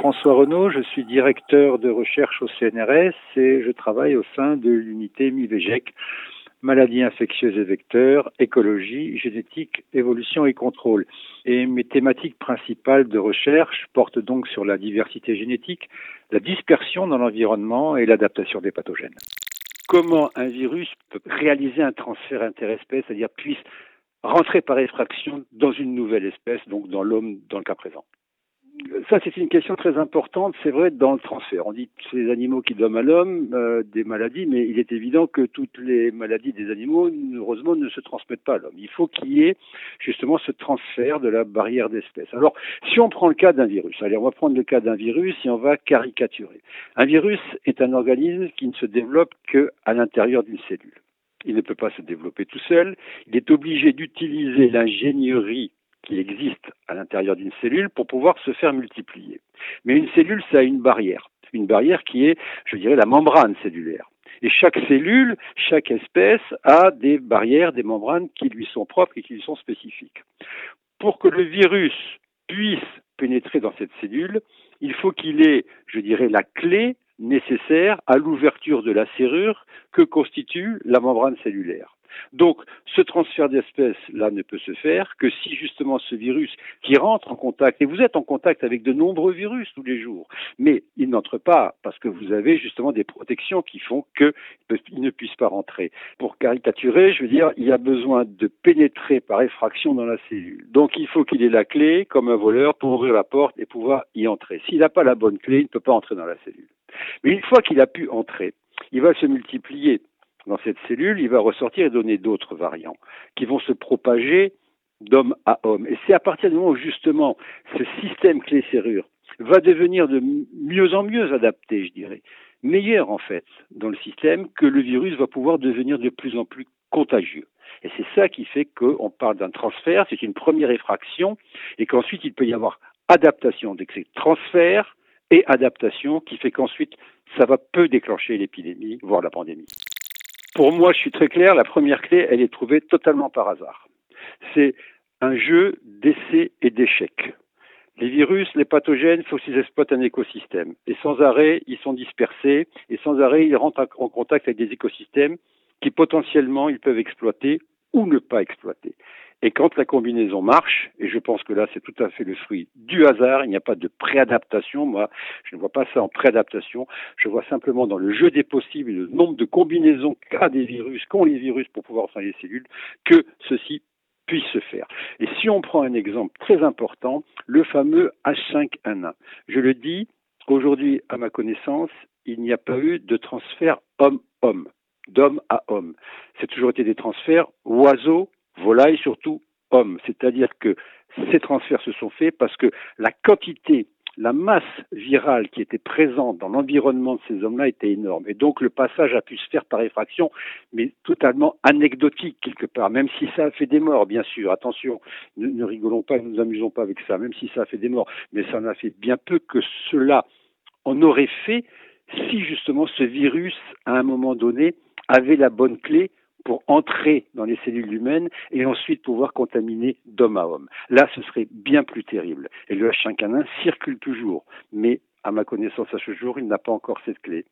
François Renaud, je suis directeur de recherche au CNRS et je travaille au sein de l'unité MIVEGEC, maladies infectieuses et vecteurs, écologie, génétique, évolution et contrôle. Et mes thématiques principales de recherche portent donc sur la diversité génétique, la dispersion dans l'environnement et l'adaptation des pathogènes. Comment un virus peut réaliser un transfert interespèce, c'est-à-dire puisse rentrer par effraction dans une nouvelle espèce, donc dans l'homme dans le cas présent? Ça, c'est une question très importante, c'est vrai, dans le transfert. On dit les animaux qui donnent à l'homme euh, des maladies, mais il est évident que toutes les maladies des animaux, heureusement, ne se transmettent pas à l'homme. Il faut qu'il y ait justement ce transfert de la barrière d'espèce. Alors, si on prend le cas d'un virus, allez, on va prendre le cas d'un virus et on va caricaturer. Un virus est un organisme qui ne se développe qu'à l'intérieur d'une cellule. Il ne peut pas se développer tout seul. Il est obligé d'utiliser l'ingénierie qui existe à l'intérieur d'une cellule pour pouvoir se faire multiplier. Mais une cellule, ça a une barrière. Une barrière qui est, je dirais, la membrane cellulaire. Et chaque cellule, chaque espèce a des barrières, des membranes qui lui sont propres et qui lui sont spécifiques. Pour que le virus puisse pénétrer dans cette cellule, il faut qu'il ait, je dirais, la clé nécessaire à l'ouverture de la serrure que constitue la membrane cellulaire. Donc, ce transfert d'espèces là ne peut se faire que si justement ce virus qui rentre en contact, et vous êtes en contact avec de nombreux virus tous les jours, mais il n'entre pas parce que vous avez justement des protections qui font qu'il ne puisse pas rentrer. Pour caricaturer, je veux dire, il y a besoin de pénétrer par effraction dans la cellule. Donc, il faut qu'il ait la clé, comme un voleur, pour ouvrir la porte et pouvoir y entrer. S'il n'a pas la bonne clé, il ne peut pas entrer dans la cellule. Mais une fois qu'il a pu entrer, il va se multiplier dans cette cellule, il va ressortir et donner d'autres variants qui vont se propager d'homme à homme. Et c'est à partir du moment où justement ce système clé-serrure va devenir de mieux en mieux adapté, je dirais, meilleur en fait dans le système, que le virus va pouvoir devenir de plus en plus contagieux. Et c'est ça qui fait qu'on parle d'un transfert, c'est une première effraction, et qu'ensuite il peut y avoir adaptation. Donc c'est transfert et adaptation qui fait qu'ensuite ça va peu déclencher l'épidémie, voire la pandémie. Pour moi, je suis très clair, la première clé, elle est trouvée totalement par hasard. C'est un jeu d'essais et d'échecs. Les virus, les pathogènes, il faut qu'ils exploitent un écosystème. Et sans arrêt, ils sont dispersés et sans arrêt, ils rentrent en contact avec des écosystèmes qui potentiellement ils peuvent exploiter ou ne pas exploiter. Et quand la combinaison marche, et je pense que là c'est tout à fait le fruit du hasard, il n'y a pas de préadaptation, moi je ne vois pas ça en préadaptation, je vois simplement dans le jeu des possibles le nombre de combinaisons qu'a des virus, qu'ont les virus pour pouvoir faire les cellules, que ceci puisse se faire. Et si on prend un exemple très important, le fameux H5N1. Je le dis, aujourd'hui à ma connaissance, il n'y a pas eu de transfert homme-homme d'homme à homme. C'est toujours été des transferts oiseaux volailles surtout hommes. C'est-à-dire que ces transferts se sont faits parce que la quantité, la masse virale qui était présente dans l'environnement de ces hommes-là était énorme. Et donc le passage a pu se faire par effraction, mais totalement anecdotique quelque part, même si ça a fait des morts, bien sûr. Attention, ne, rigolons pas, ne nous amusons pas avec ça, même si ça a fait des morts. Mais ça en a fait bien peu que cela en aurait fait si justement ce virus, à un moment donné, avait la bonne clé pour entrer dans les cellules humaines et ensuite pouvoir contaminer d'homme à homme. Là, ce serait bien plus terrible. Et le H5N1 circule toujours, mais à ma connaissance à ce jour, il n'a pas encore cette clé.